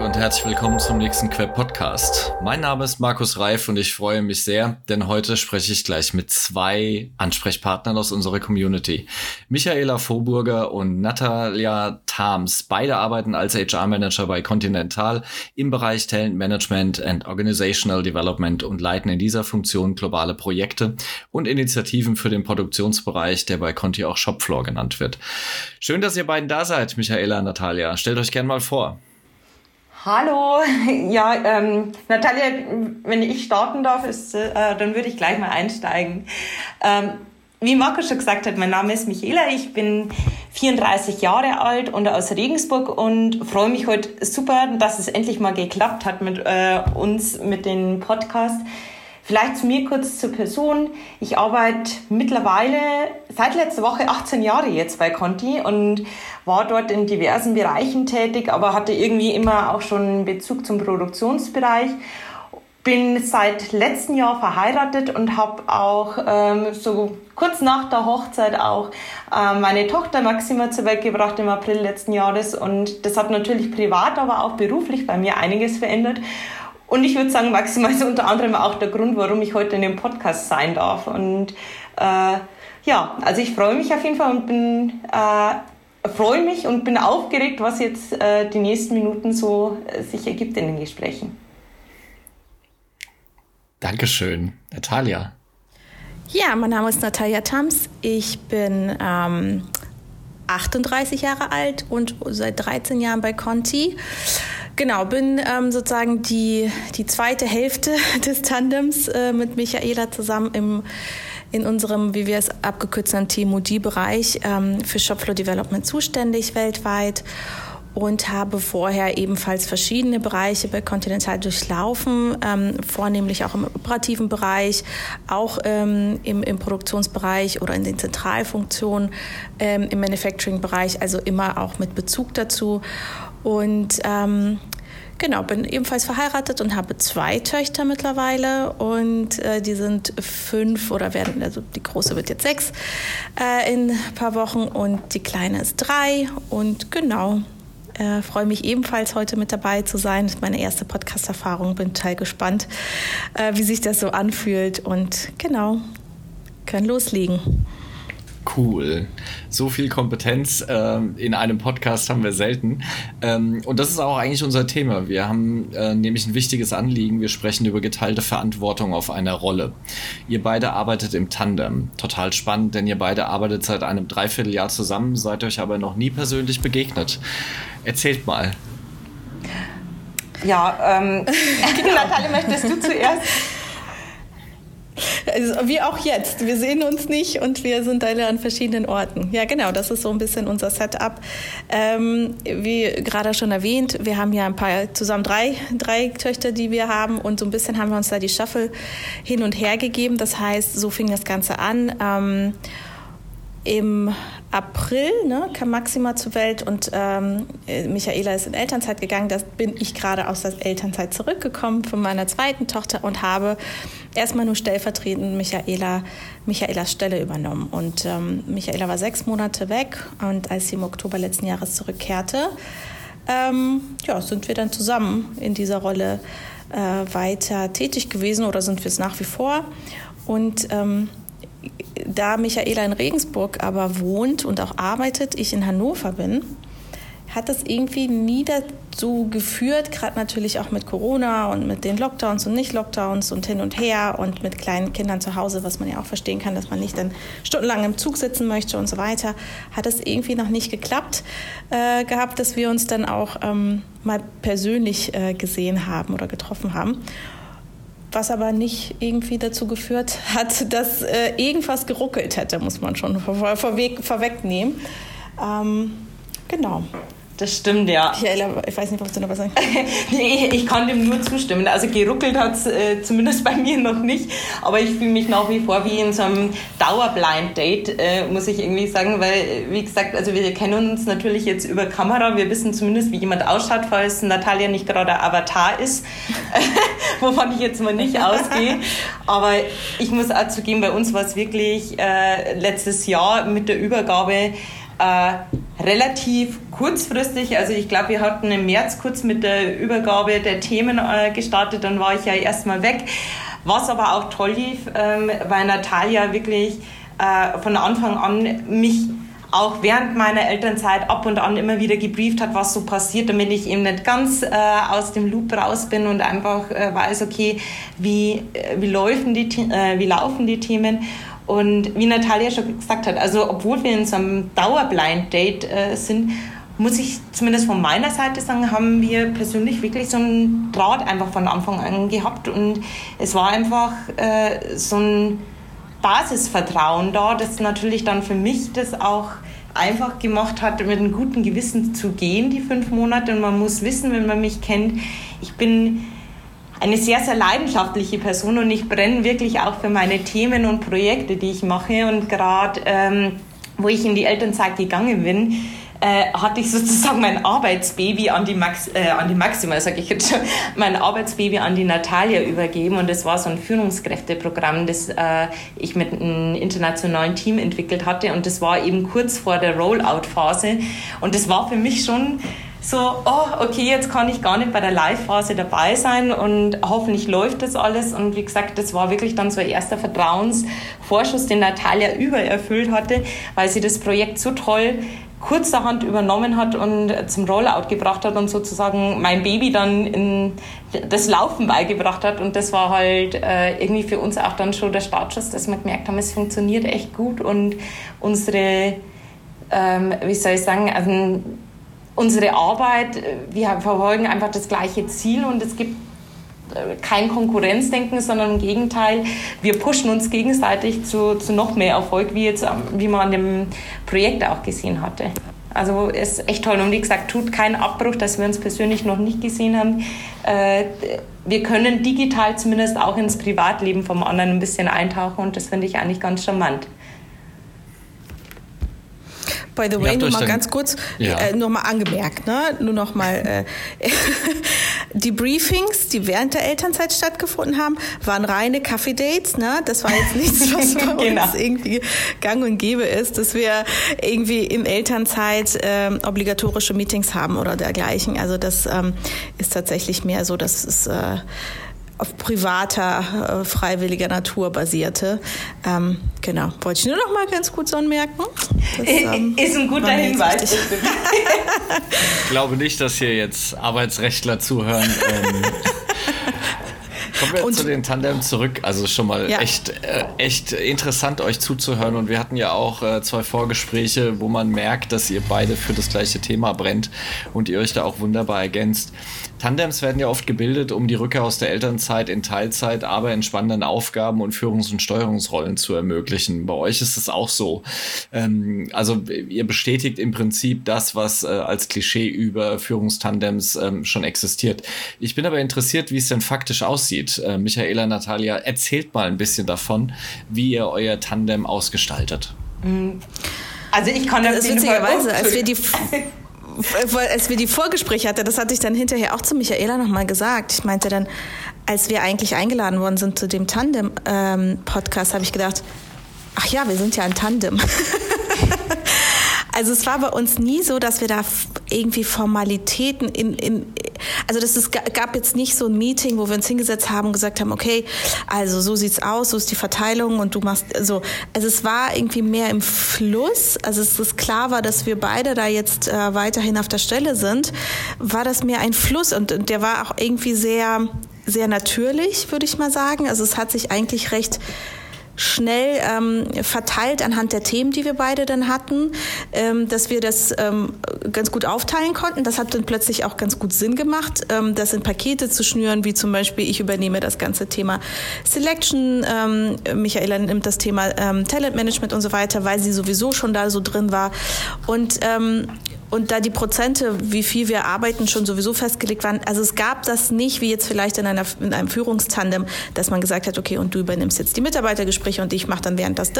und herzlich willkommen zum nächsten Queb Podcast. Mein Name ist Markus Reif und ich freue mich sehr, denn heute spreche ich gleich mit zwei Ansprechpartnern aus unserer Community. Michaela Vorburger und Natalia Tams. Beide arbeiten als HR-Manager bei Continental im Bereich Talent Management and Organizational Development und leiten in dieser Funktion globale Projekte und Initiativen für den Produktionsbereich, der bei Conti auch Shopfloor genannt wird. Schön, dass ihr beiden da seid, Michaela und Natalia. Stellt euch gerne mal vor. Hallo, ja, ähm, Natalia, wenn ich starten darf, ist, äh, dann würde ich gleich mal einsteigen. Ähm, wie Marco schon gesagt hat, mein Name ist Michaela, ich bin 34 Jahre alt und aus Regensburg und freue mich heute super, dass es endlich mal geklappt hat mit äh, uns, mit dem Podcast. Vielleicht zu mir kurz zur Person. Ich arbeite mittlerweile seit letzter Woche 18 Jahre jetzt bei Conti und war dort in diversen Bereichen tätig, aber hatte irgendwie immer auch schon Bezug zum Produktionsbereich. Bin seit letztem Jahr verheiratet und habe auch ähm, so kurz nach der Hochzeit auch äh, meine Tochter Maxima zur Welt gebracht im April letzten Jahres und das hat natürlich privat, aber auch beruflich bei mir einiges verändert. Und ich würde sagen, maximal ist unter anderem auch der Grund, warum ich heute in dem Podcast sein darf. Und äh, ja, also ich freue mich auf jeden Fall und bin äh, freue mich und bin aufgeregt, was jetzt äh, die nächsten Minuten so äh, sich ergibt in den Gesprächen. Dankeschön, Natalia. Ja, mein Name ist Natalia Tams. Ich bin ähm, 38 Jahre alt und seit 13 Jahren bei Conti. Genau, bin ähm, sozusagen die, die zweite Hälfte des Tandems äh, mit Michaela zusammen im, in unserem, wie wir es abgekürzt haben, TMOD-Bereich ähm, für Shopfloor Development zuständig weltweit und habe vorher ebenfalls verschiedene Bereiche bei Continental durchlaufen, ähm, vornehmlich auch im operativen Bereich, auch ähm, im, im, Produktionsbereich oder in den Zentralfunktionen ähm, im Manufacturing-Bereich, also immer auch mit Bezug dazu. Und ähm, genau, bin ebenfalls verheiratet und habe zwei Töchter mittlerweile und äh, die sind fünf oder werden, also die große wird jetzt sechs äh, in ein paar Wochen und die kleine ist drei und genau. Äh, freue mich ebenfalls heute mit dabei zu sein. Das ist meine erste Podcast-Erfahrung. Bin total gespannt, äh, wie sich das so anfühlt. Und genau, können loslegen. Cool. So viel Kompetenz ähm, in einem Podcast haben wir selten. Ähm, und das ist auch eigentlich unser Thema. Wir haben äh, nämlich ein wichtiges Anliegen. Wir sprechen über geteilte Verantwortung auf einer Rolle. Ihr beide arbeitet im Tandem. Total spannend, denn ihr beide arbeitet seit einem Dreivierteljahr zusammen, seid euch aber noch nie persönlich begegnet. Erzählt mal. Ja, ähm, Natalie, möchtest du zuerst? Also, wie auch jetzt. Wir sehen uns nicht und wir sind alle an verschiedenen Orten. Ja, genau, das ist so ein bisschen unser Setup. Ähm, wie gerade schon erwähnt, wir haben ja ein paar, zusammen drei, drei Töchter, die wir haben und so ein bisschen haben wir uns da die Shuffle hin und her gegeben. Das heißt, so fing das Ganze an. Ähm, im April ne, kam Maxima zur Welt und ähm, Michaela ist in Elternzeit gegangen. Da bin ich gerade aus der Elternzeit zurückgekommen von meiner zweiten Tochter und habe erstmal nur stellvertretend Michaela, Michaelas Stelle übernommen. Und ähm, Michaela war sechs Monate weg und als sie im Oktober letzten Jahres zurückkehrte, ähm, ja, sind wir dann zusammen in dieser Rolle äh, weiter tätig gewesen oder sind wir es nach wie vor. Und ähm, da Michaela in Regensburg aber wohnt und auch arbeitet, ich in Hannover bin, hat das irgendwie nie dazu geführt, gerade natürlich auch mit Corona und mit den Lockdowns und Nicht-Lockdowns und hin und her und mit kleinen Kindern zu Hause, was man ja auch verstehen kann, dass man nicht dann stundenlang im Zug sitzen möchte und so weiter, hat es irgendwie noch nicht geklappt äh, gehabt, dass wir uns dann auch ähm, mal persönlich äh, gesehen haben oder getroffen haben was aber nicht irgendwie dazu geführt hat, dass äh, irgendwas geruckelt hätte, muss man schon vor, vorweg, vorwegnehmen. Ähm, genau. Das stimmt, ja. Michaela, ich weiß nicht, was du noch was sagst. nee, ich kann dem nur zustimmen. Also geruckelt hat es äh, zumindest bei mir noch nicht. Aber ich fühle mich nach wie vor wie in so einem Dauerblind-Date, äh, muss ich irgendwie sagen. Weil, wie gesagt, also wir kennen uns natürlich jetzt über Kamera. Wir wissen zumindest, wie jemand ausschaut, falls Natalia nicht gerade Avatar ist. wovon ich jetzt mal nicht ausgehe. Aber ich muss auch zugeben, bei uns war es wirklich äh, letztes Jahr mit der Übergabe äh, relativ kurzfristig, also ich glaube, wir hatten im März kurz mit der Übergabe der Themen äh, gestartet, dann war ich ja erstmal weg. Was aber auch toll lief, ähm, weil Natalia wirklich äh, von Anfang an mich auch während meiner Elternzeit ab und an immer wieder gebrieft hat, was so passiert, damit ich eben nicht ganz äh, aus dem Loop raus bin und einfach äh, weiß, okay, wie, äh, wie, laufen die, äh, wie laufen die Themen. Und wie Natalia schon gesagt hat, also obwohl wir in so einem Dauerblind-Date äh, sind, muss ich zumindest von meiner Seite sagen, haben wir persönlich wirklich so einen Draht einfach von Anfang an gehabt. Und es war einfach äh, so ein Basisvertrauen da, das natürlich dann für mich das auch einfach gemacht hat, mit einem guten Gewissen zu gehen, die fünf Monate. Und man muss wissen, wenn man mich kennt, ich bin eine sehr, sehr leidenschaftliche Person und ich brenne wirklich auch für meine Themen und Projekte, die ich mache. Und gerade, ähm, wo ich in die Elternzeit gegangen bin, äh, hatte ich sozusagen mein Arbeitsbaby an die, Max, äh, an die Maxima, sage ich jetzt schon, mein Arbeitsbaby an die Natalia übergeben. Und das war so ein Führungskräfteprogramm, das äh, ich mit einem internationalen Team entwickelt hatte. Und das war eben kurz vor der Rollout-Phase. Und das war für mich schon so, oh, okay, jetzt kann ich gar nicht bei der Live-Phase dabei sein und hoffentlich läuft das alles. Und wie gesagt, das war wirklich dann so ein erster Vertrauensvorschuss, den Natalia übererfüllt hatte, weil sie das Projekt so toll kurzerhand übernommen hat und zum Rollout gebracht hat und sozusagen mein Baby dann in das Laufen beigebracht hat. Und das war halt äh, irgendwie für uns auch dann schon der Startschuss, dass wir gemerkt haben, es funktioniert echt gut und unsere, ähm, wie soll ich sagen, also unsere Arbeit, wir verfolgen einfach das gleiche Ziel und es gibt kein Konkurrenzdenken, sondern im Gegenteil, wir pushen uns gegenseitig zu, zu noch mehr Erfolg, wie, jetzt, wie man an dem Projekt auch gesehen hatte. Also ist echt toll. Und wie gesagt, tut keinen Abbruch, dass wir uns persönlich noch nicht gesehen haben. Äh, wir können digital zumindest auch ins Privatleben vom anderen ein bisschen eintauchen und das finde ich eigentlich ganz charmant. By the way, nur mal ganz kurz, ja. äh, nur mal angemerkt, ne? nur noch mal, äh, die Briefings, die während der Elternzeit stattgefunden haben, waren reine Kaffee-Dates. Ne? Das war jetzt nichts, was bei genau. uns irgendwie gang und gäbe ist, dass wir irgendwie in Elternzeit äh, obligatorische Meetings haben oder dergleichen. Also das ähm, ist tatsächlich mehr so, dass es äh, auf privater, äh, freiwilliger Natur basierte. Ähm, genau, wollte ich nur noch mal ganz gut so anmerken. Das, ähm, ist ein guter Hinweis. ich glaube nicht, dass hier jetzt Arbeitsrechtler zuhören. Ähm, Kommen wir und, zu den Tandem zurück. Also schon mal ja. echt, äh, echt interessant, euch zuzuhören. Und wir hatten ja auch äh, zwei Vorgespräche, wo man merkt, dass ihr beide für das gleiche Thema brennt und ihr euch da auch wunderbar ergänzt. Tandems werden ja oft gebildet, um die Rückkehr aus der Elternzeit in Teilzeit, aber in spannenden Aufgaben und Führungs- und Steuerungsrollen zu ermöglichen. Bei euch ist es auch so. Ähm, also ihr bestätigt im Prinzip das, was äh, als Klischee über Führungstandems ähm, schon existiert. Ich bin aber interessiert, wie es denn faktisch aussieht. Äh, Michaela, Natalia, erzählt mal ein bisschen davon, wie ihr euer Tandem ausgestaltet. Also ich kann das, das witzigerweise, als wir die als wir die Vorgespräche hatten, das hatte ich dann hinterher auch zu Michaela nochmal gesagt. Ich meinte dann, als wir eigentlich eingeladen worden sind zu dem Tandem-Podcast, ähm, habe ich gedacht, ach ja, wir sind ja ein Tandem. also es war bei uns nie so, dass wir da irgendwie Formalitäten in, in also das ist, gab jetzt nicht so ein Meeting, wo wir uns hingesetzt haben und gesagt haben, okay, also so sieht's aus, so ist die Verteilung und du machst so. Also es war irgendwie mehr im Fluss. Also es ist klar war, dass wir beide da jetzt äh, weiterhin auf der Stelle sind, war das mehr ein Fluss und, und der war auch irgendwie sehr sehr natürlich, würde ich mal sagen. Also es hat sich eigentlich recht schnell ähm, verteilt anhand der Themen, die wir beide dann hatten, ähm, dass wir das ähm, ganz gut aufteilen konnten. Das hat dann plötzlich auch ganz gut Sinn gemacht, ähm, das in Pakete zu schnüren, wie zum Beispiel ich übernehme das ganze Thema Selection, ähm, Michaela nimmt das Thema ähm, Talentmanagement und so weiter, weil sie sowieso schon da so drin war. Und ähm, und da die Prozente, wie viel wir arbeiten, schon sowieso festgelegt waren, also es gab das nicht, wie jetzt vielleicht in, einer, in einem Führungstandem, dass man gesagt hat, okay, und du übernimmst jetzt die Mitarbeitergespräche und ich mache dann während das.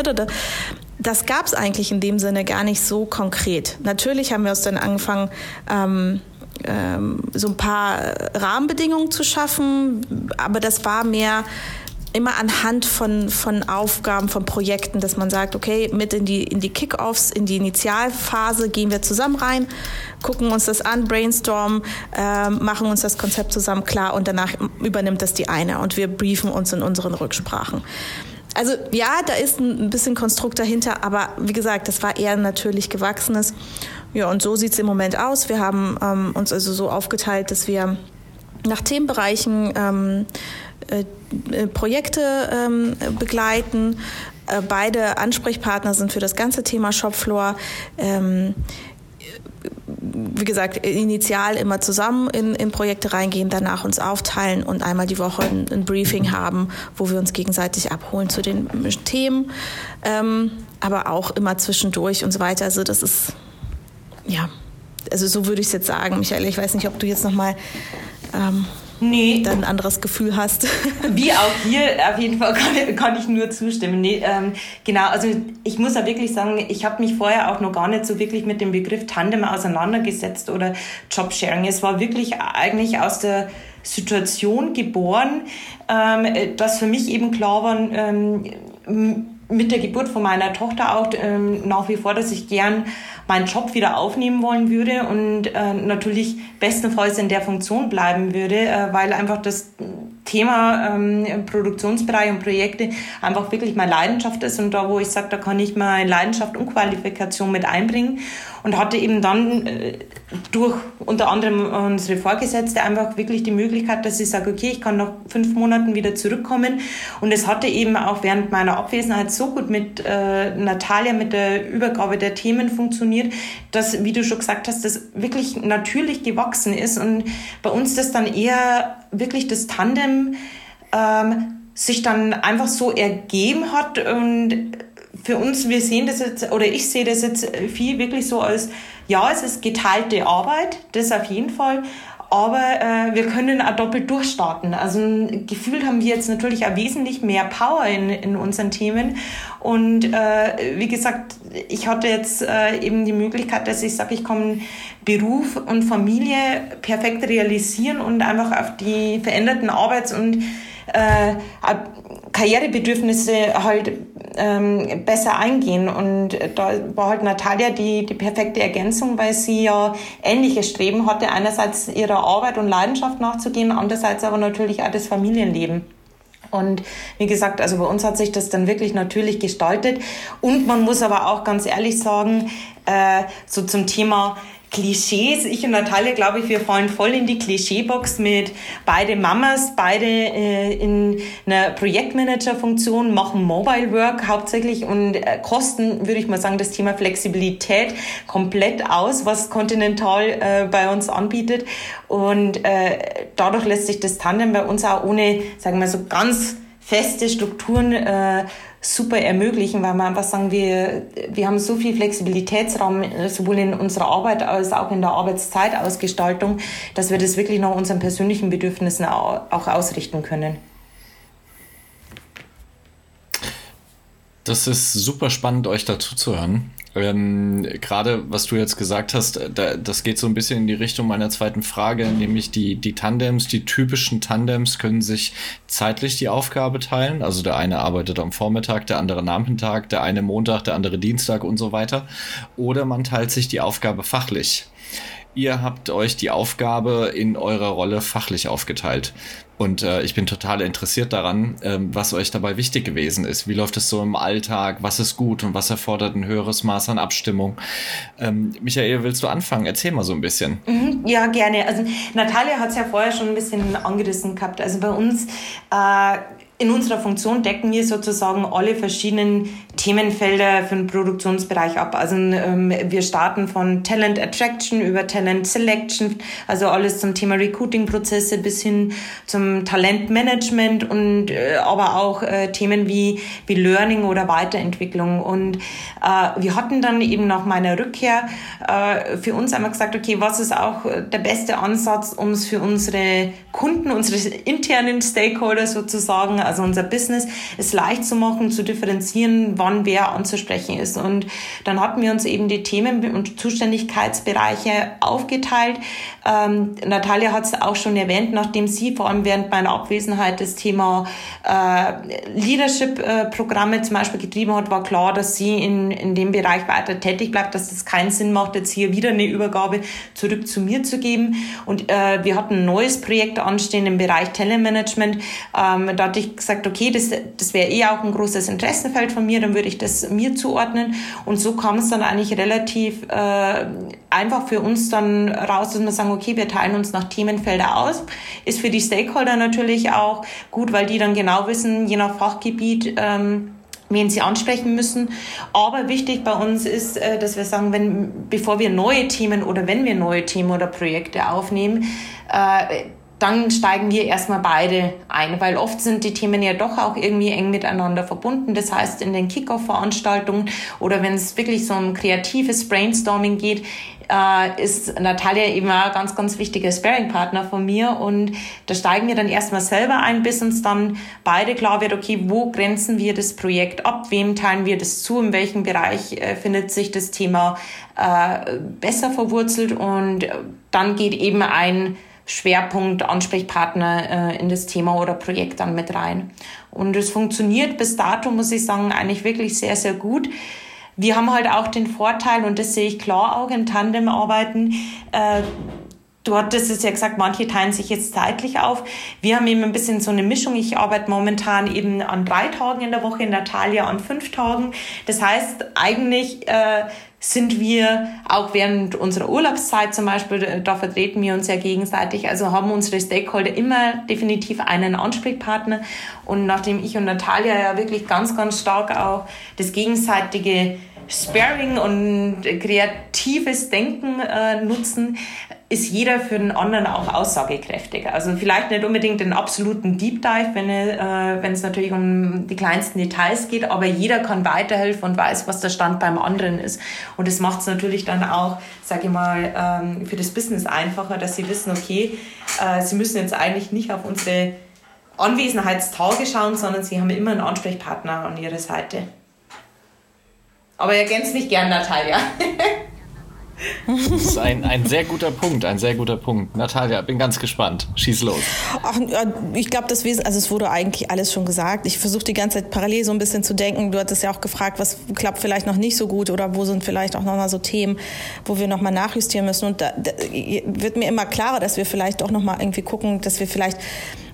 Das gab es eigentlich in dem Sinne gar nicht so konkret. Natürlich haben wir uns dann angefangen, ähm, ähm, so ein paar Rahmenbedingungen zu schaffen, aber das war mehr immer anhand von, von Aufgaben, von Projekten, dass man sagt, okay, mit in die, in die Kickoffs, in die Initialphase gehen wir zusammen rein, gucken uns das an, brainstormen, äh, machen uns das Konzept zusammen klar und danach übernimmt das die eine und wir briefen uns in unseren Rücksprachen. Also ja, da ist ein bisschen Konstrukt dahinter, aber wie gesagt, das war eher natürlich gewachsenes. Ja, und so sieht es im Moment aus. Wir haben ähm, uns also so aufgeteilt, dass wir nach Themenbereichen ähm, äh, äh, Projekte ähm, begleiten. Äh, beide Ansprechpartner sind für das ganze Thema Shopfloor. Ähm, wie gesagt, initial immer zusammen in, in, Projekte reingehen, danach uns aufteilen und einmal die Woche ein, ein Briefing haben, wo wir uns gegenseitig abholen zu den Themen, ähm, aber auch immer zwischendurch und so weiter. Also das ist, ja, also so würde ich es jetzt sagen. Michael, ich weiß nicht, ob du jetzt nochmal ähm, nee. dann ein anderes Gefühl hast. Wie auch hier, auf jeden Fall kann, kann ich nur zustimmen. Nee, ähm, genau, also ich muss auch wirklich sagen, ich habe mich vorher auch noch gar nicht so wirklich mit dem Begriff Tandem auseinandergesetzt oder Jobsharing. Es war wirklich eigentlich aus der Situation geboren, ähm, dass für mich eben klar war, ähm, mit der Geburt von meiner Tochter auch ähm, nach wie vor, dass ich gern meinen Job wieder aufnehmen wollen würde und äh, natürlich bestenfalls in der Funktion bleiben würde, äh, weil einfach das Thema ähm, Produktionsbereich und Projekte einfach wirklich meine Leidenschaft ist und da, wo ich sage, da kann ich meine Leidenschaft und Qualifikation mit einbringen. Und hatte eben dann äh, durch unter anderem unsere Vorgesetzte einfach wirklich die Möglichkeit, dass ich sage, okay, ich kann nach fünf Monaten wieder zurückkommen. Und es hatte eben auch während meiner Abwesenheit so gut mit äh, Natalia, mit der Übergabe der Themen funktioniert, dass, wie du schon gesagt hast, das wirklich natürlich gewachsen ist. Und bei uns das dann eher wirklich das Tandem ähm, sich dann einfach so ergeben hat. Und für uns, wir sehen das jetzt, oder ich sehe das jetzt viel wirklich so als, ja, es ist geteilte Arbeit, das auf jeden Fall, aber äh, wir können auch doppelt durchstarten. Also ein Gefühl haben wir jetzt natürlich auch wesentlich mehr Power in, in unseren Themen. Und äh, wie gesagt, ich hatte jetzt äh, eben die Möglichkeit, dass ich sage, ich kann Beruf und Familie perfekt realisieren und einfach auf die veränderten Arbeits- und äh, Karrierebedürfnisse halt ähm, besser eingehen. Und da war halt Natalia die, die perfekte Ergänzung, weil sie ja ähnliche Streben hatte, einerseits ihrer Arbeit und Leidenschaft nachzugehen, andererseits aber natürlich auch das Familienleben. Und wie gesagt, also bei uns hat sich das dann wirklich natürlich gestaltet. Und man muss aber auch ganz ehrlich sagen, äh, so zum Thema Klischees. Ich und Natalia, glaube ich, wir fallen voll in die Klischeebox mit beide Mamas, beide äh, in einer Projektmanager-Funktion, machen Mobile Work hauptsächlich und äh, kosten, würde ich mal sagen, das Thema Flexibilität komplett aus, was Continental äh, bei uns anbietet. Und äh, dadurch lässt sich das Tandem bei uns auch ohne, sagen wir so, ganz feste Strukturen äh, super ermöglichen, weil wir einfach sagen, wir, wir haben so viel Flexibilitätsraum, sowohl in unserer Arbeit als auch in der Arbeitszeitausgestaltung, dass wir das wirklich nach unseren persönlichen Bedürfnissen auch ausrichten können. Das ist super spannend, euch dazu zu hören. Ähm, Gerade was du jetzt gesagt hast, äh, da, das geht so ein bisschen in die Richtung meiner zweiten Frage, nämlich die, die Tandems, die typischen Tandems können sich zeitlich die Aufgabe teilen. Also der eine arbeitet am Vormittag, der andere Nachmittag, der eine Montag, der andere Dienstag und so weiter. Oder man teilt sich die Aufgabe fachlich. Ihr habt euch die Aufgabe in eurer Rolle fachlich aufgeteilt. Und äh, ich bin total interessiert daran, ähm, was euch dabei wichtig gewesen ist. Wie läuft es so im Alltag? Was ist gut und was erfordert ein höheres Maß an Abstimmung? Ähm, Michael, willst du anfangen? Erzähl mal so ein bisschen. Mhm, ja, gerne. Also Natalia hat es ja vorher schon ein bisschen angerissen gehabt. Also bei uns äh, in unserer Funktion decken wir sozusagen alle verschiedenen Themenfelder für den Produktionsbereich ab. Also ähm, wir starten von Talent Attraction über Talent Selection, also alles zum Thema Recruiting-Prozesse bis hin zum Talentmanagement und äh, aber auch äh, Themen wie, wie Learning oder Weiterentwicklung. Und äh, wir hatten dann eben nach meiner Rückkehr äh, für uns einmal gesagt, okay, was ist auch der beste Ansatz, um es für unsere Kunden, unsere internen Stakeholder sozusagen, also unser Business, es leicht zu machen, zu differenzieren, wann wann wer anzusprechen ist. Und dann hatten wir uns eben die Themen und Zuständigkeitsbereiche aufgeteilt. Ähm, Natalia hat es auch schon erwähnt, nachdem sie vor allem während meiner Abwesenheit das Thema äh, Leadership-Programme zum Beispiel getrieben hat, war klar, dass sie in, in dem Bereich weiter tätig bleibt, dass es keinen Sinn macht, jetzt hier wieder eine Übergabe zurück zu mir zu geben. Und äh, wir hatten ein neues Projekt anstehen im Bereich Telemanagement. Ähm, da hatte ich gesagt, okay, das, das wäre eh auch ein großes Interessenfeld von mir, dann würde ich das mir zuordnen. Und so kam es dann eigentlich relativ äh, einfach für uns dann raus, dass wir sagen, okay, wir teilen uns nach Themenfelder aus. Ist für die Stakeholder natürlich auch gut, weil die dann genau wissen, je nach Fachgebiet, ähm, wen sie ansprechen müssen. Aber wichtig bei uns ist, äh, dass wir sagen, wenn, bevor wir neue Themen oder wenn wir neue Themen oder Projekte aufnehmen, äh, dann steigen wir erstmal beide ein, weil oft sind die Themen ja doch auch irgendwie eng miteinander verbunden. Das heißt, in den Kickoff-Veranstaltungen oder wenn es wirklich so ein kreatives Brainstorming geht, äh, ist Natalia eben ein ganz, ganz wichtiger Sparing-Partner von mir. Und da steigen wir dann erstmal selber ein, bis uns dann beide klar wird, okay, wo grenzen wir das Projekt ab, wem teilen wir das zu, in welchem Bereich äh, findet sich das Thema äh, besser verwurzelt? Und dann geht eben ein Schwerpunkt, Ansprechpartner äh, in das Thema oder Projekt dann mit rein. Und es funktioniert bis dato, muss ich sagen, eigentlich wirklich sehr, sehr gut. Wir haben halt auch den Vorteil, und das sehe ich klar auch im Tandem-Arbeiten, äh, Du hattest es ja gesagt, manche teilen sich jetzt zeitlich auf. Wir haben eben ein bisschen so eine Mischung. Ich arbeite momentan eben an drei Tagen in der Woche, Natalia an fünf Tagen. Das heißt, eigentlich äh, sind wir auch während unserer Urlaubszeit zum Beispiel, da vertreten wir uns ja gegenseitig, also haben unsere Stakeholder immer definitiv einen Ansprechpartner. Und nachdem ich und Natalia ja wirklich ganz, ganz stark auch das gegenseitige Sparing und kreatives Denken äh, nutzen, ist jeder für den anderen auch aussagekräftiger. Also vielleicht nicht unbedingt den absoluten Deep Dive, wenn, äh, wenn es natürlich um die kleinsten Details geht, aber jeder kann weiterhelfen und weiß, was der Stand beim anderen ist. Und das macht es natürlich dann auch, sage ich mal, ähm, für das Business einfacher, dass sie wissen, okay, äh, sie müssen jetzt eigentlich nicht auf unsere Anwesenheitstage schauen, sondern sie haben immer einen Ansprechpartner an ihrer Seite. Aber ergänzt mich gern, Natalia. Das ist ein, ein sehr guter Punkt, ein sehr guter Punkt. Natalia, bin ganz gespannt. Schieß los. Ach, ich glaube, das Wesen, also es wurde eigentlich alles schon gesagt. Ich versuche die ganze Zeit parallel so ein bisschen zu denken. Du hattest ja auch gefragt, was klappt vielleicht noch nicht so gut oder wo sind vielleicht auch nochmal so Themen, wo wir nochmal nachjustieren müssen. Und da, da wird mir immer klarer, dass wir vielleicht auch nochmal irgendwie gucken, dass wir vielleicht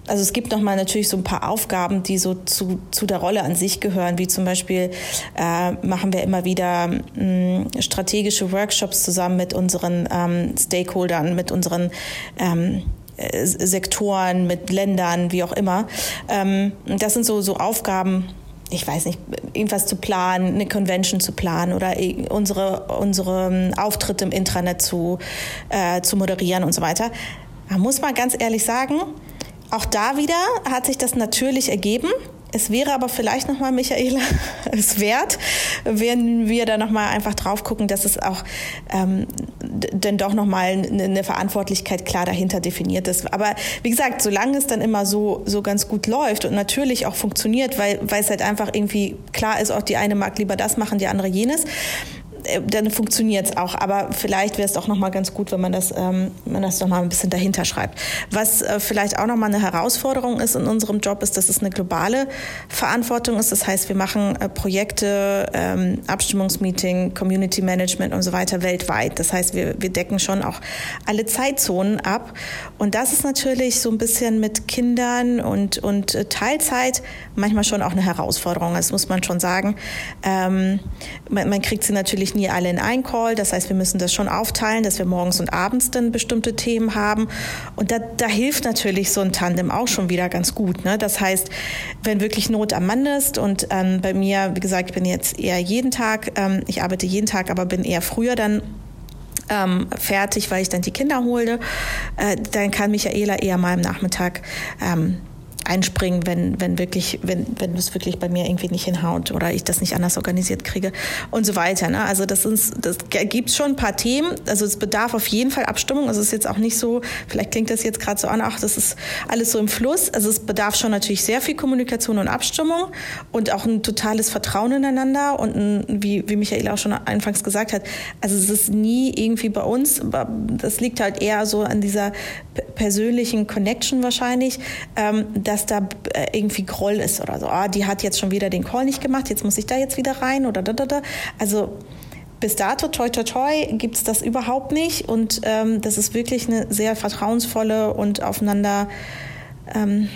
also es gibt nochmal natürlich so ein paar Aufgaben, die so zu, zu der Rolle an sich gehören, wie zum Beispiel äh, machen wir immer wieder mh, mm, strategische Workshops zusammen mit unseren ähm, Stakeholdern, mit unseren ähm, äh, Sektoren, mit Ländern, wie auch immer. Ähm, das sind so, so Aufgaben, ich weiß nicht, irgendwas zu planen, eine Convention zu planen oder unsere, unsere ähm, Auftritte im Intranet zu, äh, zu moderieren und so weiter. Da muss man ganz ehrlich sagen, auch da wieder hat sich das natürlich ergeben. Es wäre aber vielleicht nochmal, Michaela, es wert, wenn wir da nochmal einfach drauf gucken, dass es auch ähm, denn doch nochmal eine Verantwortlichkeit klar dahinter definiert ist. Aber wie gesagt, solange es dann immer so, so ganz gut läuft und natürlich auch funktioniert, weil, weil es halt einfach irgendwie klar ist, auch die eine mag lieber das machen, die andere jenes, dann funktioniert es auch. Aber vielleicht wäre es auch noch mal ganz gut, wenn man das, ähm, man das noch mal ein bisschen dahinter schreibt. Was äh, vielleicht auch noch mal eine Herausforderung ist in unserem Job, ist, dass es eine globale Verantwortung ist. Das heißt, wir machen äh, Projekte, ähm, Abstimmungsmeeting, Community Management und so weiter weltweit. Das heißt, wir, wir decken schon auch alle Zeitzonen ab. Und das ist natürlich so ein bisschen mit Kindern und, und äh, Teilzeit manchmal schon auch eine Herausforderung. Das muss man schon sagen. Ähm, man, man kriegt sie natürlich nie alle in einen Call. Das heißt, wir müssen das schon aufteilen, dass wir morgens und abends dann bestimmte Themen haben. Und da, da hilft natürlich so ein Tandem auch schon wieder ganz gut. Ne? Das heißt, wenn wirklich Not am Mann ist und ähm, bei mir, wie gesagt, ich bin jetzt eher jeden Tag, ähm, ich arbeite jeden Tag, aber bin eher früher dann ähm, fertig, weil ich dann die Kinder hole, äh, dann kann Michaela eher mal am Nachmittag ähm, einspringen, wenn, wenn wirklich, wenn, wenn es wirklich bei mir irgendwie nicht hinhaut oder ich das nicht anders organisiert kriege und so weiter. Ne? Also das, ist, das gibt schon ein paar Themen. Also es bedarf auf jeden Fall Abstimmung. Also es ist jetzt auch nicht so, vielleicht klingt das jetzt gerade so an, ach, das ist alles so im Fluss. Also es bedarf schon natürlich sehr viel Kommunikation und Abstimmung und auch ein totales Vertrauen ineinander und ein, wie, wie Michael auch schon anfangs gesagt hat, also es ist nie irgendwie bei uns, das liegt halt eher so an dieser persönlichen Connection wahrscheinlich, ähm, dass da äh, irgendwie Groll ist oder so. Ah, die hat jetzt schon wieder den Call nicht gemacht, jetzt muss ich da jetzt wieder rein oder da, da, da. Also bis dato, toi, toi, toi, gibt es das überhaupt nicht. Und ähm, das ist wirklich eine sehr vertrauensvolle und aufeinander ähm,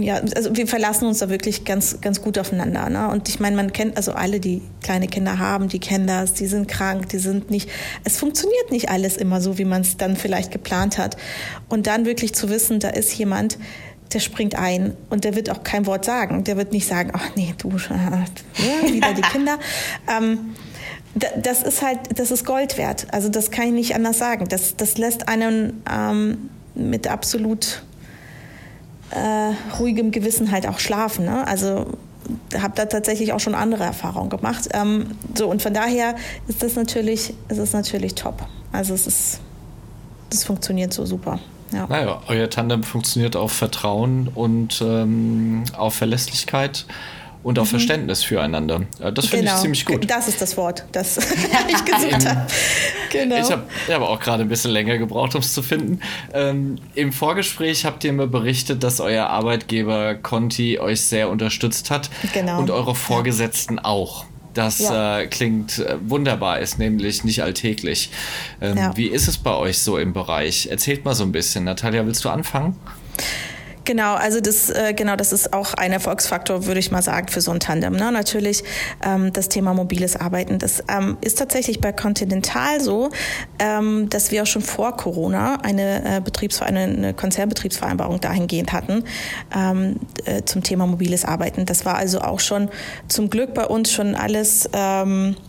ja, also wir verlassen uns da wirklich ganz, ganz gut aufeinander. Ne? Und ich meine, man kennt, also alle, die kleine Kinder haben, die kennen das, die sind krank, die sind nicht, es funktioniert nicht alles immer so, wie man es dann vielleicht geplant hat. Und dann wirklich zu wissen, da ist jemand, der springt ein und der wird auch kein Wort sagen. Der wird nicht sagen, ach nee, du, ja, wieder die Kinder. ähm, das ist halt, das ist Gold wert. Also das kann ich nicht anders sagen. Das, das lässt einen ähm, mit absolut äh, ruhigem Gewissen halt auch schlafen. Ne? Also habe da tatsächlich auch schon andere Erfahrungen gemacht. Ähm, so und von daher ist das natürlich, ist es natürlich top. Also es ist, das funktioniert so super. Ja. Naja, euer Tandem funktioniert auf Vertrauen und ähm, auf Verlässlichkeit und auch mhm. Verständnis füreinander. Das finde genau. ich ziemlich gut. Das ist das Wort, das ich gesucht habe. Genau. Ich habe hab auch gerade ein bisschen länger gebraucht, um es zu finden. Ähm, Im Vorgespräch habt ihr mir berichtet, dass euer Arbeitgeber Conti euch sehr unterstützt hat genau. und eure Vorgesetzten ja. auch. Das ja. äh, klingt äh, wunderbar, ist nämlich nicht alltäglich. Ähm, ja. Wie ist es bei euch so im Bereich? Erzählt mal so ein bisschen. Natalia, willst du anfangen? Genau, also das, äh, genau, das ist auch ein Erfolgsfaktor, würde ich mal sagen, für so ein Tandem. Ne? Natürlich ähm, das Thema mobiles Arbeiten. Das ähm, ist tatsächlich bei Continental so, ähm, dass wir auch schon vor Corona eine, äh, Betriebs eine, eine Konzernbetriebsvereinbarung dahingehend hatten ähm, äh, zum Thema mobiles Arbeiten. Das war also auch schon zum Glück bei uns schon alles ähm, äh,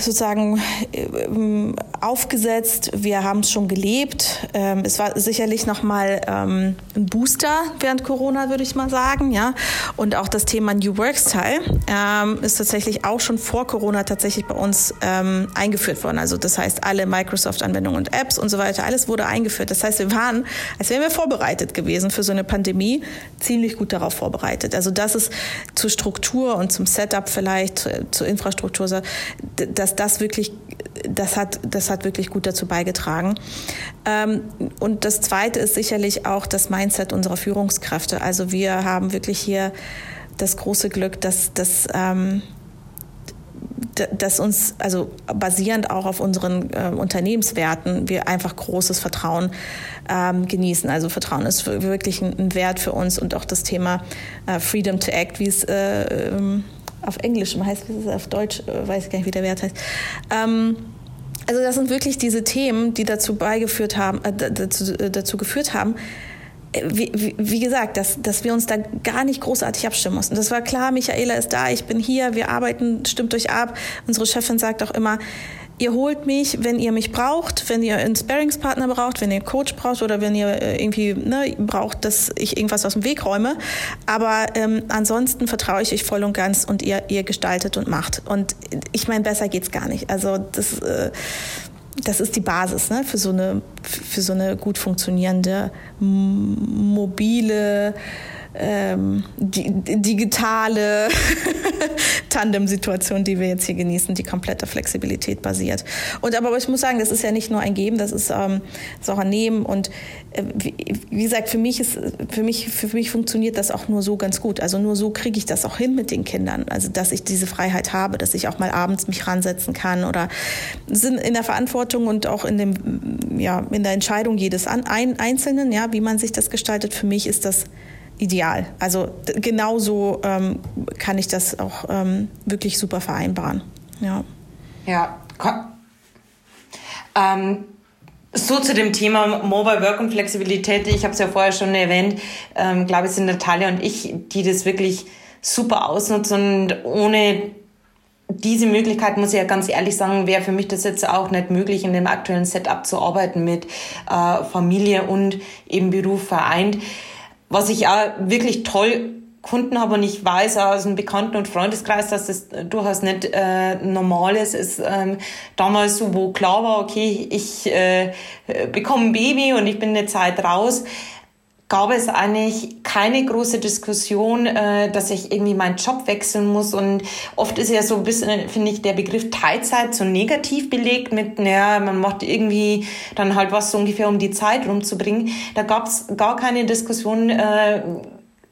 sozusagen äh, aufgesetzt. Wir haben es schon gelebt. Ähm, es war sicherlich noch mal ähm, ein Booster während Corona, würde ich mal sagen, ja. Und auch das Thema New Work Style ähm, ist tatsächlich auch schon vor Corona tatsächlich bei uns ähm, eingeführt worden. Also das heißt, alle Microsoft-Anwendungen und Apps und so weiter, alles wurde eingeführt. Das heißt, wir waren, als wären wir vorbereitet gewesen für so eine Pandemie, ziemlich gut darauf vorbereitet. Also das ist zur Struktur und zum Setup vielleicht, zur Infrastruktur dass das wirklich, das hat, das hat wirklich gut dazu beigetragen. Ähm, und das Zweite ist sicherlich auch das Mindset unserer Führungskräfte. Also wir haben wirklich hier das große Glück, dass, dass ähm, dass uns, also basierend auch auf unseren äh, Unternehmenswerten, wir einfach großes Vertrauen ähm, genießen. Also Vertrauen ist wirklich ein, Wert für uns und auch das Thema äh, Freedom to Act, wie es äh, ähm, auf Englisch heißt, es auf Deutsch, äh, weiß ich gar nicht, wie der Wert heißt. Ähm, also das sind wirklich diese Themen, die dazu beigeführt haben, äh, dazu, äh, dazu geführt haben, wie, wie, gesagt, dass, dass wir uns da gar nicht großartig abstimmen mussten. Das war klar, Michaela ist da, ich bin hier, wir arbeiten, stimmt euch ab. Unsere Chefin sagt auch immer, Ihr holt mich, wenn ihr mich braucht, wenn ihr einen Sparringspartner braucht, wenn ihr einen Coach braucht oder wenn ihr äh, irgendwie ne, braucht, dass ich irgendwas aus dem Weg räume. Aber ähm, ansonsten vertraue ich euch voll und ganz und ihr, ihr gestaltet und macht. Und ich meine, besser geht's gar nicht. Also das, äh, das ist die Basis ne, für, so eine, für so eine gut funktionierende, mobile, ähm, die, digitale Tandem-Situation, die wir jetzt hier genießen, die komplette Flexibilität basiert. Und aber ich muss sagen, das ist ja nicht nur ein Geben, das ist, ähm, ist auch ein Nehmen. Und äh, wie, wie, gesagt, für mich ist, für mich, für mich funktioniert das auch nur so ganz gut. Also nur so kriege ich das auch hin mit den Kindern. Also dass ich diese Freiheit habe, dass ich auch mal abends mich ransetzen kann oder sind in der Verantwortung und auch in dem, ja, in der Entscheidung jedes Einzelnen, ja, wie man sich das gestaltet. Für mich ist das ideal. Also genauso ähm, kann ich das auch ähm, wirklich super vereinbaren. Ja. Ja. Ähm, so zu dem Thema Mobile Work und Flexibilität. Ich habe es ja vorher schon erwähnt. Ähm, glaube ich, sind Natalia und ich, die das wirklich super ausnutzen und ohne diese Möglichkeit, muss ich ja ganz ehrlich sagen, wäre für mich das jetzt auch nicht möglich, in dem aktuellen Setup zu arbeiten mit äh, Familie und eben Beruf vereint. Was ich auch wirklich toll Kunden habe und ich weiß aus einem Bekannten- und Freundeskreis, dass das durchaus nicht äh, normal ist, ist ähm, damals so, wo klar war, okay, ich äh, bekomme ein Baby und ich bin eine Zeit raus, gab es eigentlich keine große Diskussion, äh, dass ich irgendwie meinen Job wechseln muss. Und oft ist ja so ein bisschen, finde ich, der Begriff Teilzeit so negativ belegt mit, naja, man macht irgendwie dann halt was so ungefähr, um die Zeit rumzubringen. Da gab es gar keine Diskussion. Äh,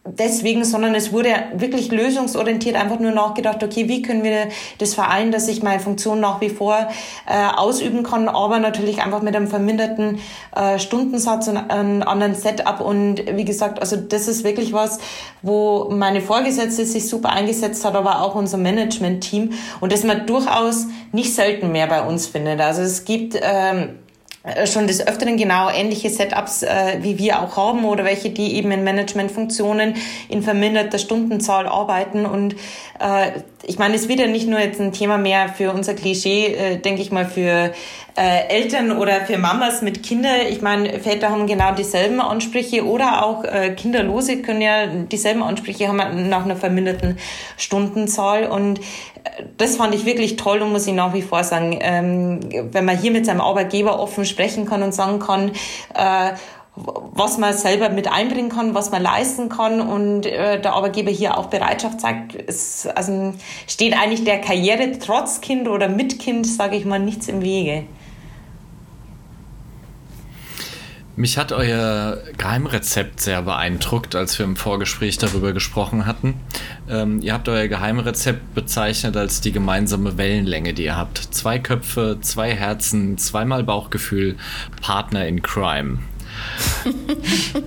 deswegen, sondern es wurde wirklich lösungsorientiert einfach nur nachgedacht, okay, wie können wir das vereinen, dass ich meine Funktion nach wie vor äh, ausüben kann, aber natürlich einfach mit einem verminderten äh, Stundensatz und einem anderen Setup. Und wie gesagt, also das ist wirklich was, wo meine Vorgesetzte sich super eingesetzt hat, aber auch unser Management-Team und das man durchaus nicht selten mehr bei uns findet. Also es gibt ähm, äh, schon des Öfteren genau ähnliche Setups, äh, wie wir auch haben oder welche, die eben in Managementfunktionen in verminderter Stundenzahl arbeiten. Und äh, ich meine, es wird ja nicht nur jetzt ein Thema mehr für unser Klischee, äh, denke ich mal, für äh, Eltern oder für Mamas mit Kindern. Ich meine, Väter haben genau dieselben Ansprüche oder auch äh, Kinderlose können ja dieselben Ansprüche haben nach einer verminderten Stundenzahl. Und äh, das fand ich wirklich toll und muss ich nach wie vor sagen, ähm, wenn man hier mit seinem Arbeitgeber offen sprechen kann und sagen kann, äh, was man selber mit einbringen kann, was man leisten kann und äh, der Arbeitgeber hier auch Bereitschaft zeigt, ist, also steht eigentlich der Karriere trotz Kind oder mit Kind, sage ich mal, nichts im Wege. Mich hat euer Geheimrezept sehr beeindruckt, als wir im Vorgespräch darüber gesprochen hatten. Ähm, ihr habt euer Geheimrezept bezeichnet als die gemeinsame Wellenlänge, die ihr habt. Zwei Köpfe, zwei Herzen, zweimal Bauchgefühl, Partner in Crime.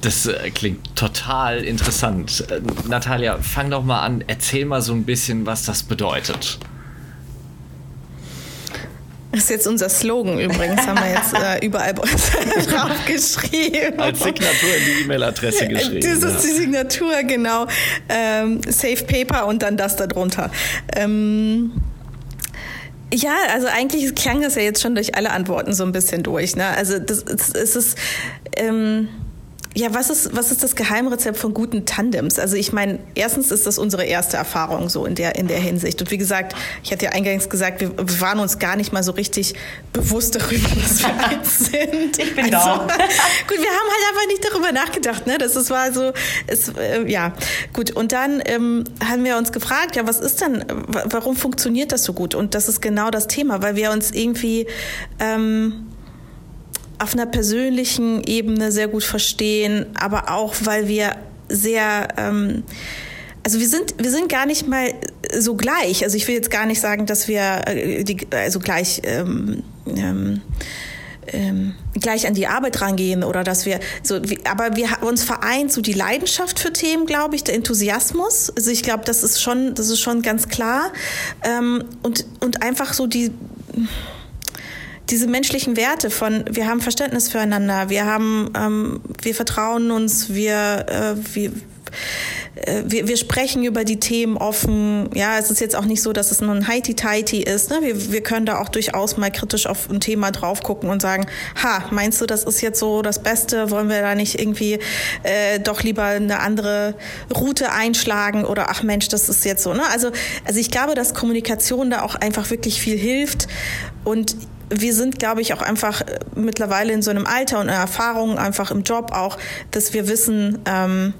Das äh, klingt total interessant. Äh, Natalia, fang doch mal an, erzähl mal so ein bisschen, was das bedeutet. Das ist jetzt unser Slogan übrigens, haben wir jetzt äh, überall draufgeschrieben. Als Signatur in die E-Mail-Adresse geschrieben. Das ist die Signatur, genau. Ähm, Safe Paper und dann das darunter. Ähm, ja, also eigentlich klang das ja jetzt schon durch alle Antworten so ein bisschen durch. Ne? Also das, das, das ist ähm, ja, was ist, was ist das Geheimrezept von guten Tandems? Also ich meine, erstens ist das unsere erste Erfahrung so in der, in der Hinsicht. Und wie gesagt, ich hatte ja eingangs gesagt, wir, waren uns gar nicht mal so richtig bewusst darüber, dass wir eins sind. Ich bin also, da. gut, wir haben halt einfach nicht darüber nachgedacht. Ne? Das ist, war so, es, äh, ja, gut. Und dann ähm, haben wir uns gefragt, ja, was ist denn, warum funktioniert das so gut? Und das ist genau das Thema, weil wir uns irgendwie... Ähm, auf einer persönlichen Ebene sehr gut verstehen, aber auch, weil wir sehr, ähm, also wir sind, wir sind gar nicht mal so gleich. Also ich will jetzt gar nicht sagen, dass wir äh, die, also gleich ähm, ähm, ähm, gleich an die Arbeit rangehen oder dass wir so, aber wir uns vereint so die Leidenschaft für Themen, glaube ich, der Enthusiasmus. Also ich glaube, das ist schon, das ist schon ganz klar ähm, und und einfach so die diese menschlichen Werte von wir haben Verständnis füreinander, wir haben, ähm, wir vertrauen uns, wir, äh, wir äh, wir, wir sprechen über die Themen offen. Ja, es ist jetzt auch nicht so, dass es nur ein Heiti-Teiti ist. Ne? Wir, wir können da auch durchaus mal kritisch auf ein Thema drauf gucken und sagen, ha, meinst du, das ist jetzt so das Beste? Wollen wir da nicht irgendwie äh, doch lieber eine andere Route einschlagen? Oder ach Mensch, das ist jetzt so. Ne? Also, also ich glaube, dass Kommunikation da auch einfach wirklich viel hilft. Und wir sind, glaube ich, auch einfach äh, mittlerweile in so einem Alter und einer Erfahrung, einfach im Job auch, dass wir wissen, ähm,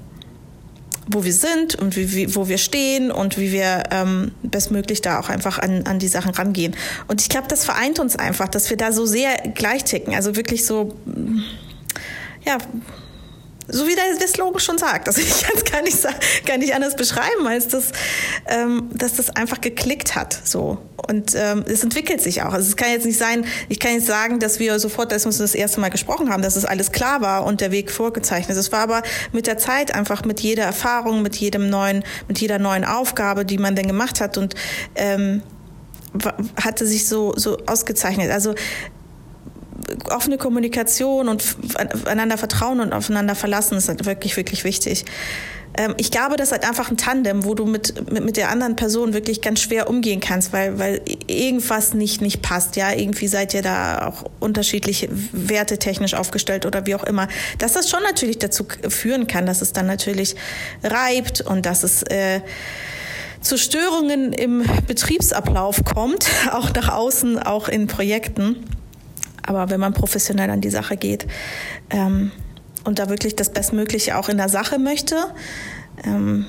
wo wir sind und wie, wie, wo wir stehen und wie wir ähm, bestmöglich da auch einfach an, an die Sachen rangehen. Und ich glaube, das vereint uns einfach, dass wir da so sehr gleich ticken. Also wirklich so, ja, so wie der, Slogan schon sagt. Also ich kann es gar nicht, gar nicht anders beschreiben, als das, ähm, dass das einfach geklickt hat. So. Und ähm, es entwickelt sich auch. Also es kann jetzt nicht sein, ich kann jetzt sagen, dass wir sofort, als wir das erste Mal gesprochen haben, dass es alles klar war und der Weg vorgezeichnet. Es war aber mit der Zeit einfach mit jeder Erfahrung, mit jedem neuen, mit jeder neuen Aufgabe, die man dann gemacht hat und ähm, hatte sich so, so ausgezeichnet. Also offene Kommunikation und einander vertrauen und aufeinander verlassen ist halt wirklich, wirklich wichtig. ähm, ich glaube, das ist halt einfach ein Tandem, wo du mit, mit, mit der anderen Person wirklich ganz schwer umgehen kannst, weil, weil irgendwas nicht, nicht passt. Ja, irgendwie seid ihr da auch unterschiedlich wertetechnisch aufgestellt oder wie auch immer. Dass das schon natürlich dazu führen kann, dass es dann natürlich reibt und dass es äh, zu Störungen im Betriebsablauf kommt, auch nach außen, auch in Projekten. Aber wenn man professionell an die Sache geht ähm, und da wirklich das Bestmögliche auch in der Sache möchte, ähm,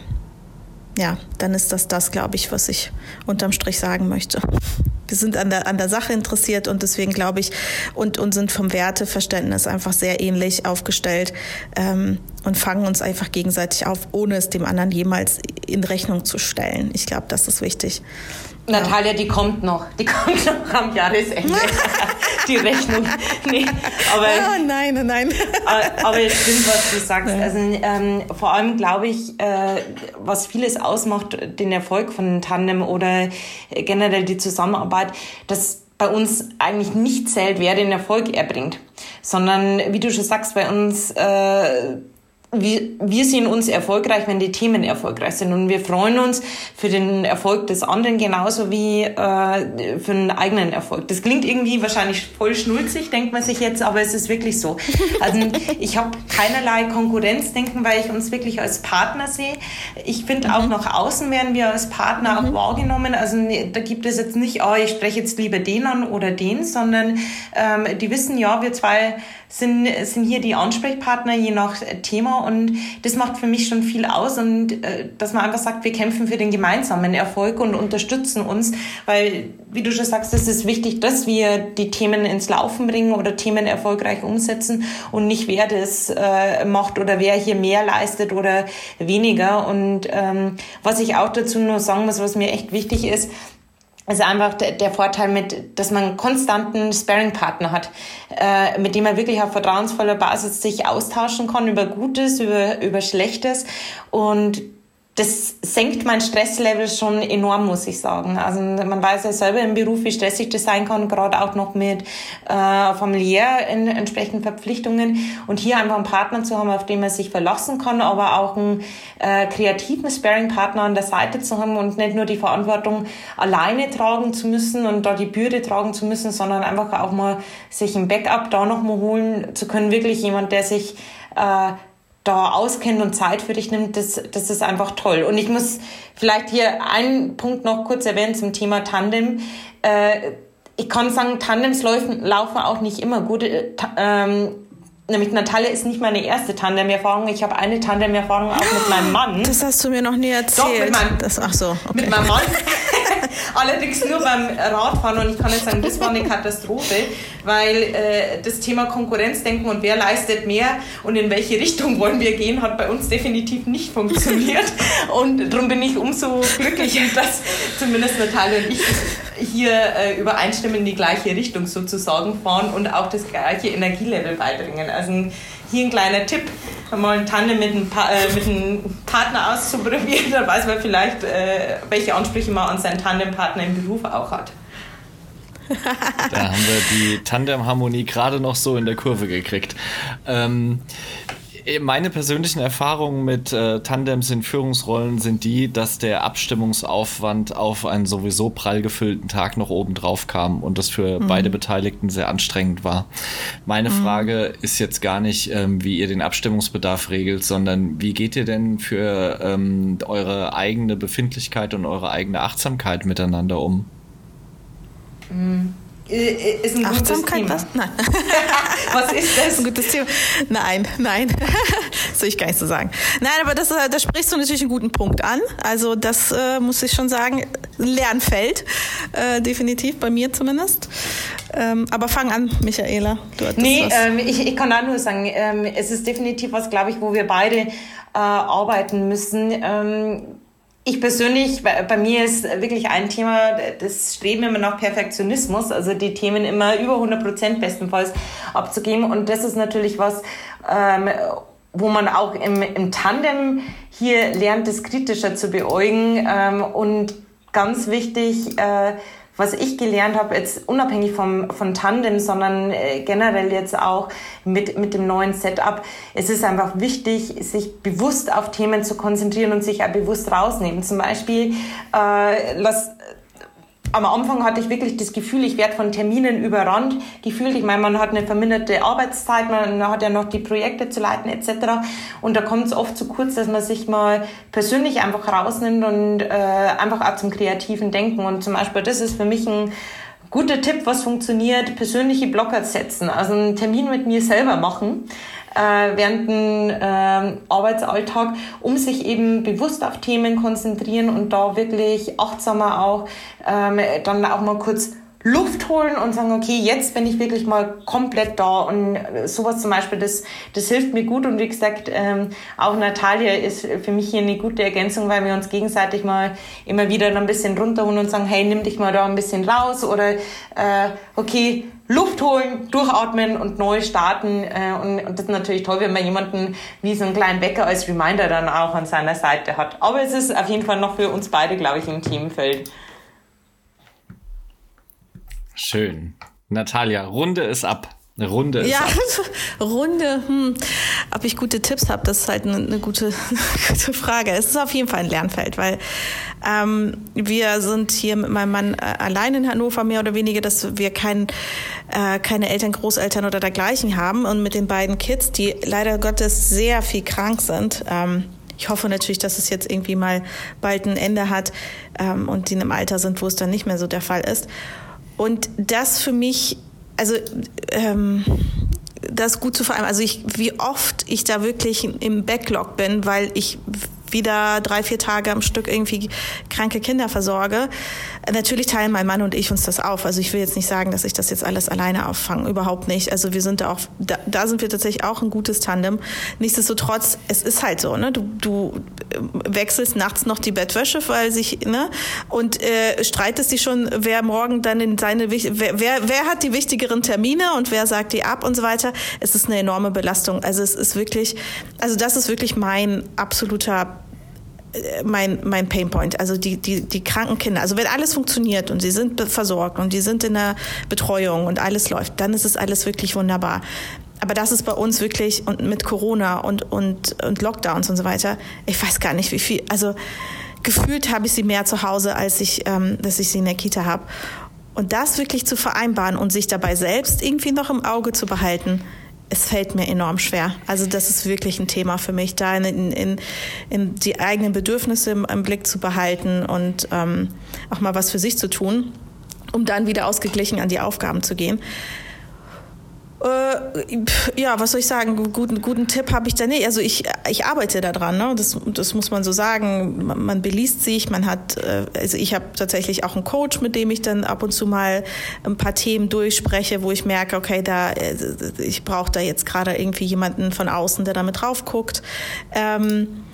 ja, dann ist das das, glaube ich, was ich unterm Strich sagen möchte. Wir sind an der, an der Sache interessiert und deswegen glaube ich und, und sind vom Werteverständnis einfach sehr ähnlich aufgestellt ähm, und fangen uns einfach gegenseitig auf, ohne es dem anderen jemals in Rechnung zu stellen. Ich glaube, das ist wichtig. Natalia, die kommt noch. Die kommt noch am Jahresende. die Rechnung. Nee, aber, oh, nein, nein. aber, es stimmt, was du sagst. Also, ähm, vor allem glaube ich, äh, was vieles ausmacht, den Erfolg von Tandem oder generell die Zusammenarbeit, dass bei uns eigentlich nicht zählt, wer den Erfolg erbringt, sondern wie du schon sagst, bei uns äh, wir, wir sehen uns erfolgreich, wenn die Themen erfolgreich sind. Und wir freuen uns für den Erfolg des anderen genauso wie äh, für einen eigenen Erfolg. Das klingt irgendwie wahrscheinlich voll schnulzig, denkt man sich jetzt, aber es ist wirklich so. Also ich habe keinerlei Konkurrenzdenken, weil ich uns wirklich als Partner sehe. Ich finde mhm. auch nach außen werden wir als Partner mhm. auch wahrgenommen. Also da gibt es jetzt nicht, oh, ich spreche jetzt lieber den an oder den, sondern ähm, die wissen, ja, wir zwei sind, sind hier die Ansprechpartner je nach Thema und das macht für mich schon viel aus und äh, dass man einfach sagt, wir kämpfen für den gemeinsamen Erfolg und unterstützen uns, weil, wie du schon sagst, es ist wichtig, dass wir die Themen ins Laufen bringen oder Themen erfolgreich umsetzen und nicht wer das äh, macht oder wer hier mehr leistet oder weniger. Und ähm, was ich auch dazu nur sagen muss, was mir echt wichtig ist, ist einfach der, Vorteil mit, dass man einen konstanten Sparing-Partner hat, äh, mit dem man wirklich auf vertrauensvoller Basis sich austauschen kann über Gutes, über, über Schlechtes. Und das senkt mein Stresslevel schon enorm, muss ich sagen. Also man weiß ja selber im Beruf, wie stressig das sein kann, gerade auch noch mit äh, familiär in entsprechenden Verpflichtungen. Und hier einfach einen Partner zu haben, auf den man sich verlassen kann, aber auch einen äh, kreativen Sparing-Partner an der Seite zu haben und nicht nur die Verantwortung alleine tragen zu müssen und da die Bürde tragen zu müssen, sondern einfach auch mal sich ein Backup da noch mal holen zu können. Wirklich jemand, der sich äh, da auskennt und Zeit für dich nimmt, das, das ist einfach toll. Und ich muss vielleicht hier einen Punkt noch kurz erwähnen zum Thema Tandem. Äh, ich kann sagen, Tandems laufen, laufen auch nicht immer gut. Äh, ähm, nämlich Natalia ist nicht meine erste Tandem-Erfahrung. Ich habe eine Tandem-Erfahrung auch mit meinem Mann. Das hast du mir noch nie erzählt. Doch, mit meinem, das, ach so, okay. mit meinem Mann. Allerdings nur beim Radfahren und ich kann jetzt sagen, das war eine Katastrophe, weil äh, das Thema Konkurrenzdenken und wer leistet mehr und in welche Richtung wollen wir gehen, hat bei uns definitiv nicht funktioniert. Und darum bin ich umso glücklicher, dass zumindest Natalia und ich hier äh, übereinstimmen in die gleiche Richtung sozusagen fahren und auch das gleiche Energielevel beibringen. Also hier ein kleiner Tipp, mal ein Tandem mit einem, pa äh, mit einem Partner auszuprobieren, dann weiß man vielleicht, äh, welche Ansprüche man an seinen Tandempartner im Beruf auch hat. Da haben wir die Tandemharmonie gerade noch so in der Kurve gekriegt. Ähm, äh, meine persönlichen Erfahrungen mit äh, Tandems in Führungsrollen sind die, dass der Abstimmungsaufwand auf einen sowieso prall gefüllten Tag noch oben drauf kam und das für mhm. beide Beteiligten sehr anstrengend war. Meine mhm. Frage ist jetzt gar nicht, ähm, wie ihr den Abstimmungsbedarf regelt, sondern wie geht ihr denn für ähm, eure eigene Befindlichkeit und eure eigene Achtsamkeit miteinander um? Mhm. Äh, ist ein Achtsamkeit, gutes Thema. Was? Nein. was ist das? Ein gutes Thema. Nein, nein. das will ich gar nicht so sagen. Nein, aber das, äh, da sprichst du natürlich einen guten Punkt an. Also das äh, muss ich schon sagen, Lernfeld, äh, definitiv, bei mir zumindest. Ähm, aber fang an, Michaela. Du nee, ähm, ich, ich kann auch nur sagen, ähm, es ist definitiv was, glaube ich, wo wir beide äh, arbeiten müssen ähm, ich persönlich, bei, mir ist wirklich ein Thema, das Streben immer nach Perfektionismus, also die Themen immer über 100 Prozent bestenfalls abzugeben. Und das ist natürlich was, ähm, wo man auch im, im Tandem hier lernt, das kritischer zu beäugen. Ähm, und ganz wichtig, äh, was ich gelernt habe, jetzt unabhängig vom, von Tandem, sondern äh, generell jetzt auch mit, mit dem neuen Setup, es ist einfach wichtig, sich bewusst auf Themen zu konzentrieren und sich auch bewusst rausnehmen. Zum Beispiel, äh, lass, am Anfang hatte ich wirklich das Gefühl, ich werde von Terminen überrannt gefühlt. Ich meine, man hat eine verminderte Arbeitszeit, man hat ja noch die Projekte zu leiten etc. Und da kommt es oft zu kurz, dass man sich mal persönlich einfach rausnimmt und äh, einfach auch zum kreativen Denken. Und zum Beispiel, das ist für mich ein guter Tipp, was funktioniert, persönliche Blocker setzen. Also einen Termin mit mir selber machen äh, während dem äh, Arbeitsalltag, um sich eben bewusst auf Themen konzentrieren und da wirklich achtsamer auch ähm, dann auch mal kurz Luft holen und sagen, okay, jetzt bin ich wirklich mal komplett da und sowas zum Beispiel, das, das hilft mir gut und wie gesagt, ähm, auch Natalia ist für mich hier eine gute Ergänzung, weil wir uns gegenseitig mal immer wieder ein bisschen runterholen und sagen, hey, nimm dich mal da ein bisschen raus oder äh, okay, Luft holen, durchatmen und neu starten äh, und, und das ist natürlich toll, wenn man jemanden wie so einen kleinen Bäcker als Reminder dann auch an seiner Seite hat. Aber es ist auf jeden Fall noch für uns beide, glaube ich, im Teamfeld. Schön. Natalia, Runde ist ab. Eine Runde ist ja, ab. Runde, hm. ob ich gute Tipps habe, das ist halt eine, eine gute, gute Frage. Es ist auf jeden Fall ein Lernfeld, weil ähm, wir sind hier mit meinem Mann äh, allein in Hannover mehr oder weniger, dass wir kein, äh, keine Eltern, Großeltern oder dergleichen haben und mit den beiden Kids, die leider Gottes sehr viel krank sind. Ähm, ich hoffe natürlich, dass es jetzt irgendwie mal bald ein Ende hat ähm, und die in einem Alter sind, wo es dann nicht mehr so der Fall ist. Und das für mich, also ähm, das gut zu vereinbaren. Also ich, wie oft ich da wirklich im Backlog bin, weil ich wieder drei, vier Tage am Stück irgendwie kranke Kinder versorge. Natürlich teilen mein Mann und ich uns das auf. Also ich will jetzt nicht sagen, dass ich das jetzt alles alleine auffange. Überhaupt nicht. Also wir sind da auch, da, da sind wir tatsächlich auch ein gutes Tandem. Nichtsdestotrotz, es ist halt so, ne? Du, du wechselst nachts noch die Bettwäsche, weil sich, ne? Und äh, streitest dich schon, wer morgen dann in seine, wer, wer, wer hat die wichtigeren Termine und wer sagt die ab und so weiter. Es ist eine enorme Belastung. Also es ist wirklich, also das ist wirklich mein absoluter mein, mein Painpoint, also die, die, die kranken Kinder. Also wenn alles funktioniert und sie sind versorgt und die sind in der Betreuung und alles läuft, dann ist es alles wirklich wunderbar. Aber das ist bei uns wirklich und mit Corona und, und, und Lockdowns und so weiter, ich weiß gar nicht, wie viel, also gefühlt habe ich sie mehr zu Hause, als ich, ähm, dass ich sie in der Kita habe. Und das wirklich zu vereinbaren und sich dabei selbst irgendwie noch im Auge zu behalten, es fällt mir enorm schwer. Also das ist wirklich ein Thema für mich, da in, in, in die eigenen Bedürfnisse im, im Blick zu behalten und ähm, auch mal was für sich zu tun, um dann wieder ausgeglichen an die Aufgaben zu gehen. Äh, ja, was soll ich sagen? Guten, guten Tipp habe ich da nicht. Also ich, ich arbeite daran, ne? das, das muss man so sagen. Man, man beliest sich, man hat, äh, also ich habe tatsächlich auch einen Coach, mit dem ich dann ab und zu mal ein paar Themen durchspreche, wo ich merke, okay, da äh, ich brauche da jetzt gerade irgendwie jemanden von außen, der damit drauf guckt. Ähm,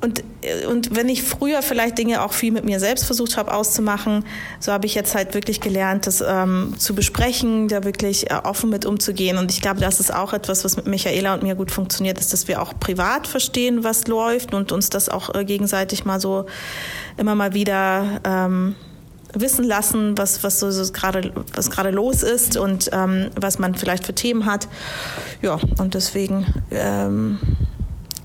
und, und wenn ich früher vielleicht Dinge auch viel mit mir selbst versucht habe auszumachen, so habe ich jetzt halt wirklich gelernt, das ähm, zu besprechen, da wirklich äh, offen mit umzugehen. Und ich glaube, das ist auch etwas, was mit Michaela und mir gut funktioniert, ist, dass wir auch privat verstehen, was läuft und uns das auch äh, gegenseitig mal so immer mal wieder ähm, wissen lassen, was, was so, so gerade, was gerade los ist und ähm, was man vielleicht für Themen hat. Ja, und deswegen ähm,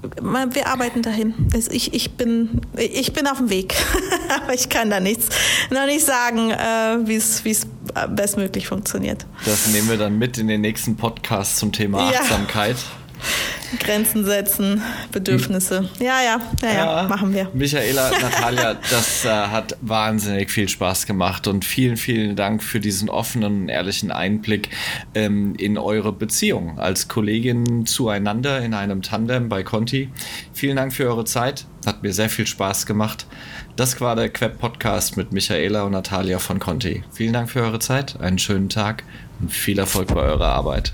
wir arbeiten dahin. Ich, ich, bin, ich bin auf dem Weg, aber ich kann da nichts, noch nicht sagen, äh, wie es bestmöglich funktioniert. Das nehmen wir dann mit in den nächsten Podcast zum Thema Achtsamkeit. Ja. Grenzen setzen, Bedürfnisse. Ja, ja, ja, ja, machen wir. Michaela, Natalia, das äh, hat wahnsinnig viel Spaß gemacht und vielen, vielen Dank für diesen offenen und ehrlichen Einblick ähm, in eure Beziehung als Kollegin zueinander in einem Tandem bei Conti. Vielen Dank für eure Zeit. Hat mir sehr viel Spaß gemacht. Das war der Queb Podcast mit Michaela und Natalia von Conti. Vielen Dank für eure Zeit, einen schönen Tag und viel Erfolg bei eurer Arbeit.